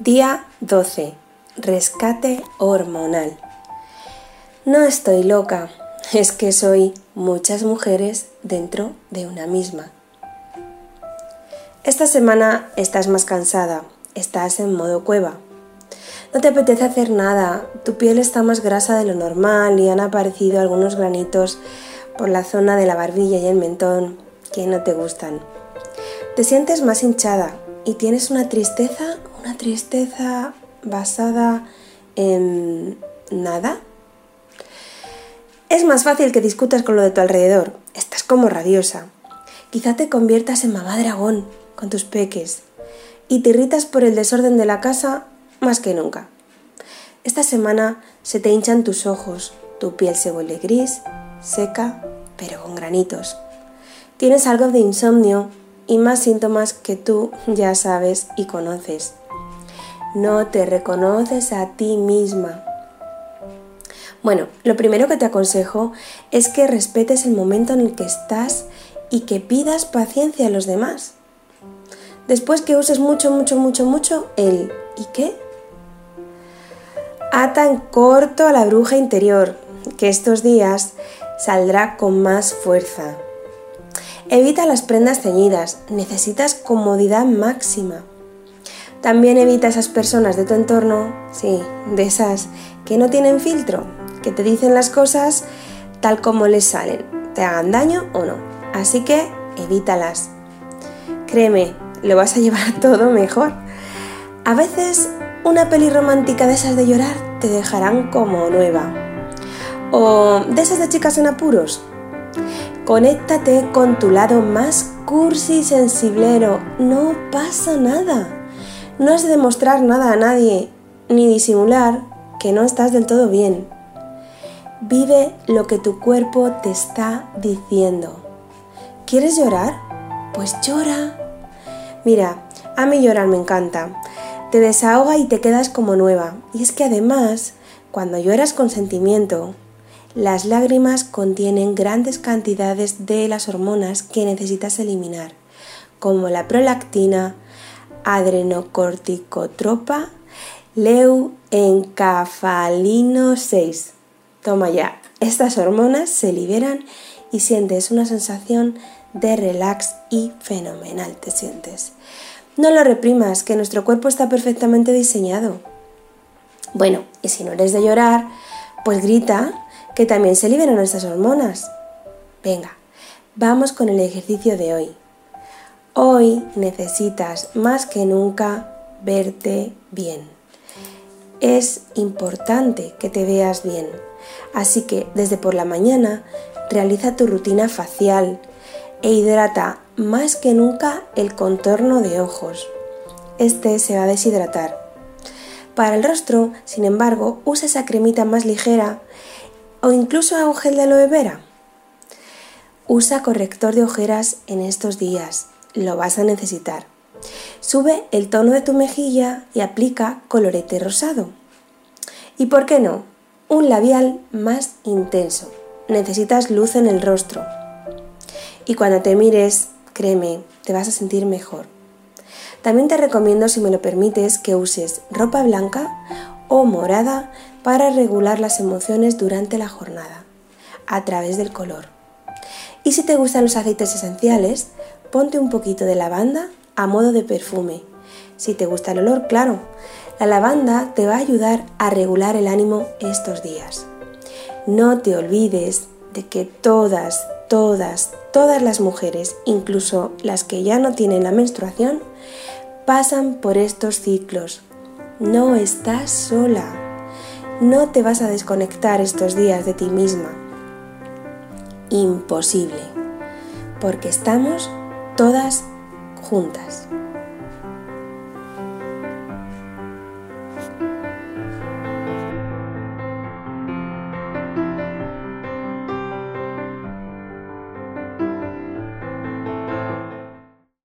Día 12. Rescate hormonal. No estoy loca, es que soy muchas mujeres dentro de una misma. Esta semana estás más cansada, estás en modo cueva. No te apetece hacer nada, tu piel está más grasa de lo normal y han aparecido algunos granitos por la zona de la barbilla y el mentón que no te gustan. Te sientes más hinchada y tienes una tristeza una tristeza basada en nada. Es más fácil que discutas con lo de tu alrededor. Estás como rabiosa. Quizá te conviertas en mamá dragón con tus peques y te irritas por el desorden de la casa más que nunca. Esta semana se te hinchan tus ojos, tu piel se vuelve gris, seca, pero con granitos. Tienes algo de insomnio y más síntomas que tú ya sabes y conoces no te reconoces a ti misma. Bueno, lo primero que te aconsejo es que respetes el momento en el que estás y que pidas paciencia a los demás. Después que uses mucho, mucho, mucho, mucho el ¿y qué? Ata en corto a la bruja interior, que estos días saldrá con más fuerza. Evita las prendas ceñidas, necesitas comodidad máxima. También evita esas personas de tu entorno, sí, de esas que no tienen filtro, que te dicen las cosas tal como les salen, te hagan daño o no. Así que evítalas. Créeme, lo vas a llevar todo mejor. A veces una peli romántica de esas de llorar te dejarán como nueva. O de esas de chicas en apuros. Conéctate con tu lado más cursi y sensiblero. No pasa nada. No has de demostrar nada a nadie, ni disimular que no estás del todo bien. Vive lo que tu cuerpo te está diciendo. ¿Quieres llorar? Pues llora. Mira, a mí llorar me encanta. Te desahoga y te quedas como nueva. Y es que además, cuando lloras con sentimiento, las lágrimas contienen grandes cantidades de las hormonas que necesitas eliminar, como la prolactina, adrenocorticotropa leuencafalino 6. Toma ya, estas hormonas se liberan y sientes una sensación de relax y fenomenal te sientes. No lo reprimas, que nuestro cuerpo está perfectamente diseñado. Bueno, y si no eres de llorar, pues grita que también se liberan estas hormonas. Venga, vamos con el ejercicio de hoy. Hoy necesitas más que nunca verte bien. Es importante que te veas bien, así que desde por la mañana realiza tu rutina facial e hidrata más que nunca el contorno de ojos. Este se va a deshidratar. Para el rostro, sin embargo, usa esa cremita más ligera o incluso un gel de aloe vera. Usa corrector de ojeras en estos días lo vas a necesitar. Sube el tono de tu mejilla y aplica colorete rosado. ¿Y por qué no? Un labial más intenso. Necesitas luz en el rostro. Y cuando te mires, créeme, te vas a sentir mejor. También te recomiendo, si me lo permites, que uses ropa blanca o morada para regular las emociones durante la jornada, a través del color. Y si te gustan los aceites esenciales, ponte un poquito de lavanda a modo de perfume. Si te gusta el olor, claro. La lavanda te va a ayudar a regular el ánimo estos días. No te olvides de que todas, todas, todas las mujeres, incluso las que ya no tienen la menstruación, pasan por estos ciclos. No estás sola. No te vas a desconectar estos días de ti misma. Imposible. Porque estamos todas juntas.